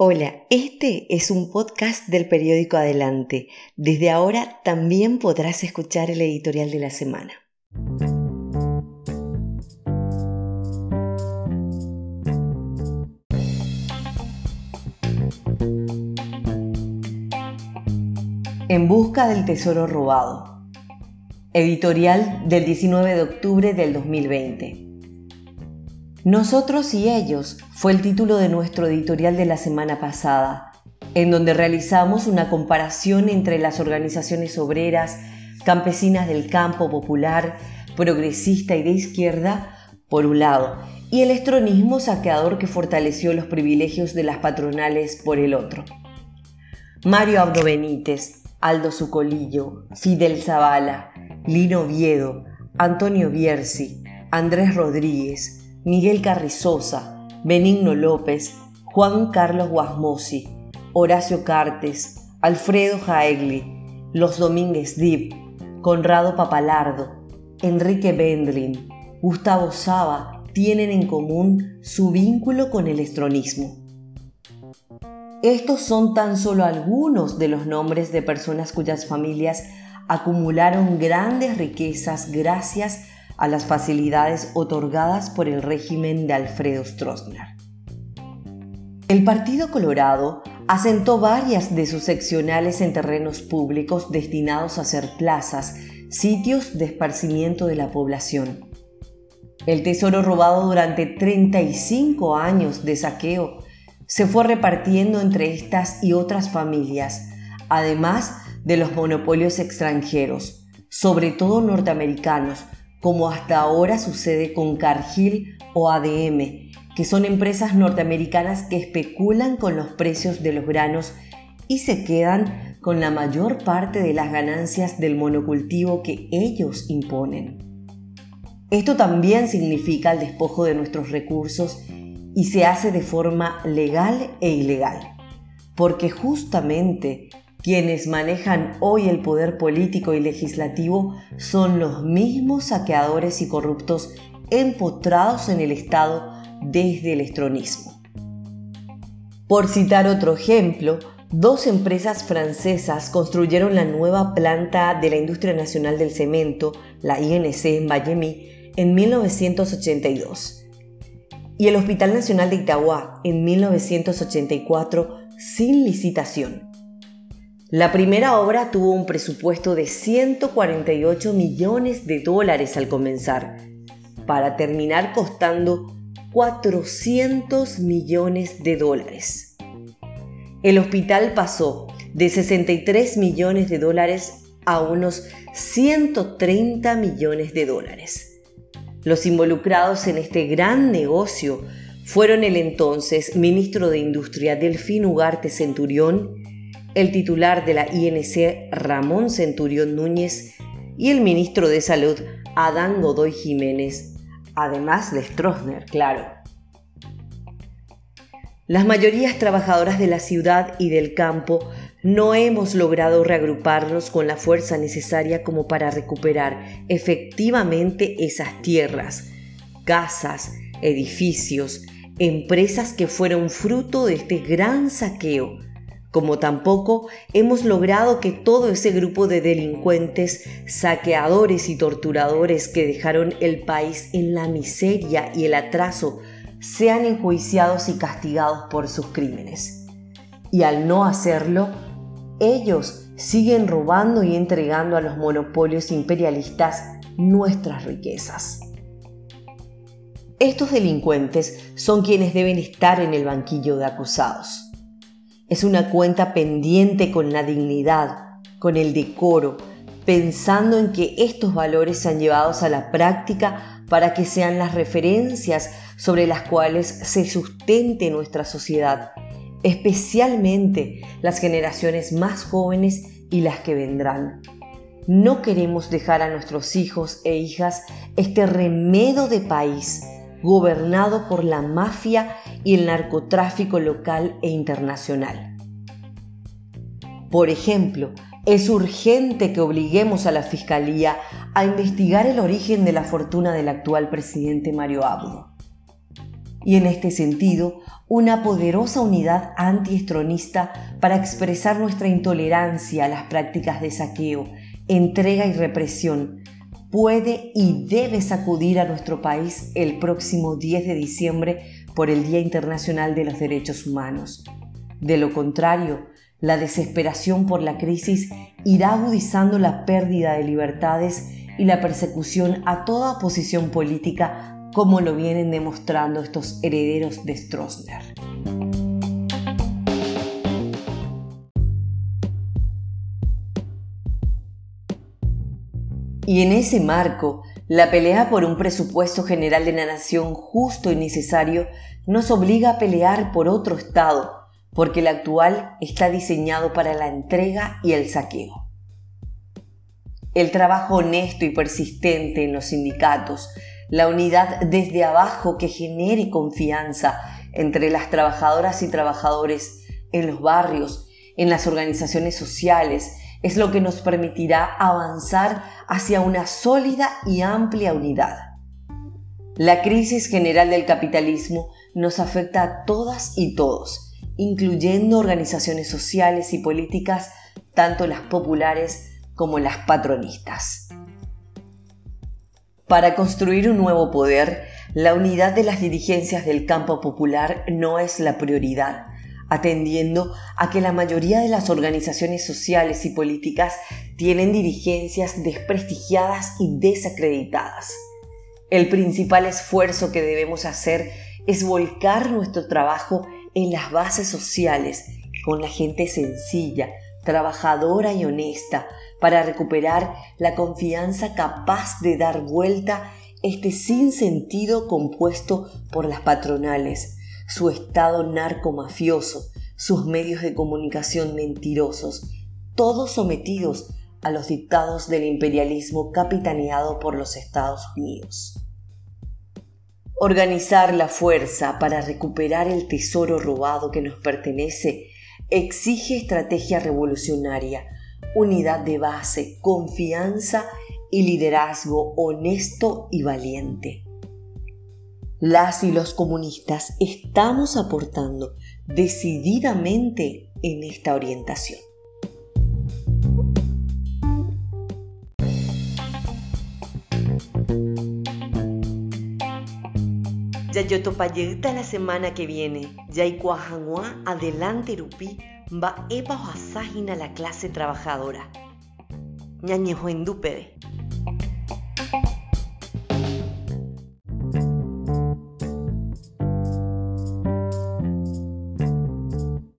Hola, este es un podcast del periódico Adelante. Desde ahora también podrás escuchar el editorial de la semana. En busca del tesoro robado. Editorial del 19 de octubre del 2020. Nosotros y ellos fue el título de nuestro editorial de la semana pasada, en donde realizamos una comparación entre las organizaciones obreras, campesinas del campo popular, progresista y de izquierda, por un lado, y el estronismo saqueador que fortaleció los privilegios de las patronales por el otro. Mario Abdo Benítez, Aldo Sucolillo, Fidel Zavala, Lino Viedo, Antonio Bierzi, Andrés Rodríguez, Miguel Carrizosa, Benigno López, Juan Carlos Guasmosi, Horacio Cartes, Alfredo Jaegli, Los Domínguez Dip, Conrado Papalardo, Enrique Bendlin, Gustavo Saba tienen en común su vínculo con el estronismo. Estos son tan solo algunos de los nombres de personas cuyas familias acumularon grandes riquezas gracias a a las facilidades otorgadas por el régimen de Alfredo Stroessner. El Partido Colorado asentó varias de sus seccionales en terrenos públicos destinados a ser plazas, sitios de esparcimiento de la población. El tesoro robado durante 35 años de saqueo se fue repartiendo entre estas y otras familias, además de los monopolios extranjeros, sobre todo norteamericanos, como hasta ahora sucede con Cargill o ADM, que son empresas norteamericanas que especulan con los precios de los granos y se quedan con la mayor parte de las ganancias del monocultivo que ellos imponen. Esto también significa el despojo de nuestros recursos y se hace de forma legal e ilegal, porque justamente quienes manejan hoy el poder político y legislativo son los mismos saqueadores y corruptos empotrados en el Estado desde el estronismo. Por citar otro ejemplo, dos empresas francesas construyeron la nueva planta de la Industria Nacional del Cemento, la INC en Vallemí, en 1982 y el Hospital Nacional de Itagua en 1984 sin licitación. La primera obra tuvo un presupuesto de 148 millones de dólares al comenzar, para terminar costando 400 millones de dólares. El hospital pasó de 63 millones de dólares a unos 130 millones de dólares. Los involucrados en este gran negocio fueron el entonces ministro de Industria Delfín Ugarte Centurión el titular de la INC Ramón Centurión Núñez y el ministro de Salud Adán Godoy Jiménez, además de Stroessner, claro. Las mayorías trabajadoras de la ciudad y del campo no hemos logrado reagruparnos con la fuerza necesaria como para recuperar efectivamente esas tierras, casas, edificios, empresas que fueron fruto de este gran saqueo como tampoco hemos logrado que todo ese grupo de delincuentes, saqueadores y torturadores que dejaron el país en la miseria y el atraso sean enjuiciados y castigados por sus crímenes. Y al no hacerlo, ellos siguen robando y entregando a los monopolios imperialistas nuestras riquezas. Estos delincuentes son quienes deben estar en el banquillo de acusados es una cuenta pendiente con la dignidad, con el decoro, pensando en que estos valores sean llevados a la práctica para que sean las referencias sobre las cuales se sustente nuestra sociedad, especialmente las generaciones más jóvenes y las que vendrán. No queremos dejar a nuestros hijos e hijas este remedo de país gobernado por la mafia y el narcotráfico local e internacional. Por ejemplo, es urgente que obliguemos a la Fiscalía a investigar el origen de la fortuna del actual presidente Mario Abdo. y en este sentido una poderosa unidad antiestronista para expresar nuestra intolerancia a las prácticas de saqueo, entrega y represión, puede y debe sacudir a nuestro país el próximo 10 de diciembre por el Día Internacional de los Derechos Humanos. De lo contrario, la desesperación por la crisis irá agudizando la pérdida de libertades y la persecución a toda posición política como lo vienen demostrando estos herederos de Stroessner. Y en ese marco, la pelea por un presupuesto general de la nación justo y necesario nos obliga a pelear por otro Estado, porque el actual está diseñado para la entrega y el saqueo. El trabajo honesto y persistente en los sindicatos, la unidad desde abajo que genere confianza entre las trabajadoras y trabajadores en los barrios, en las organizaciones sociales, es lo que nos permitirá avanzar hacia una sólida y amplia unidad. La crisis general del capitalismo nos afecta a todas y todos, incluyendo organizaciones sociales y políticas, tanto las populares como las patronistas. Para construir un nuevo poder, la unidad de las dirigencias del campo popular no es la prioridad, atendiendo a que la mayoría de las organizaciones sociales y políticas tienen dirigencias desprestigiadas y desacreditadas. El principal esfuerzo que debemos hacer es volcar nuestro trabajo en las bases sociales, con la gente sencilla, trabajadora y honesta, para recuperar la confianza capaz de dar vuelta este sinsentido compuesto por las patronales, su estado narcomafioso, sus medios de comunicación mentirosos, todos sometidos a los dictados del imperialismo capitaneado por los Estados Unidos. Organizar la fuerza para recuperar el tesoro robado que nos pertenece exige estrategia revolucionaria, unidad de base, confianza y liderazgo honesto y valiente. Las y los comunistas estamos aportando decididamente en esta orientación. Yayotopayeta la semana que viene, Yaikuajanua adelante rupi, va epa la clase trabajadora. Ñañejo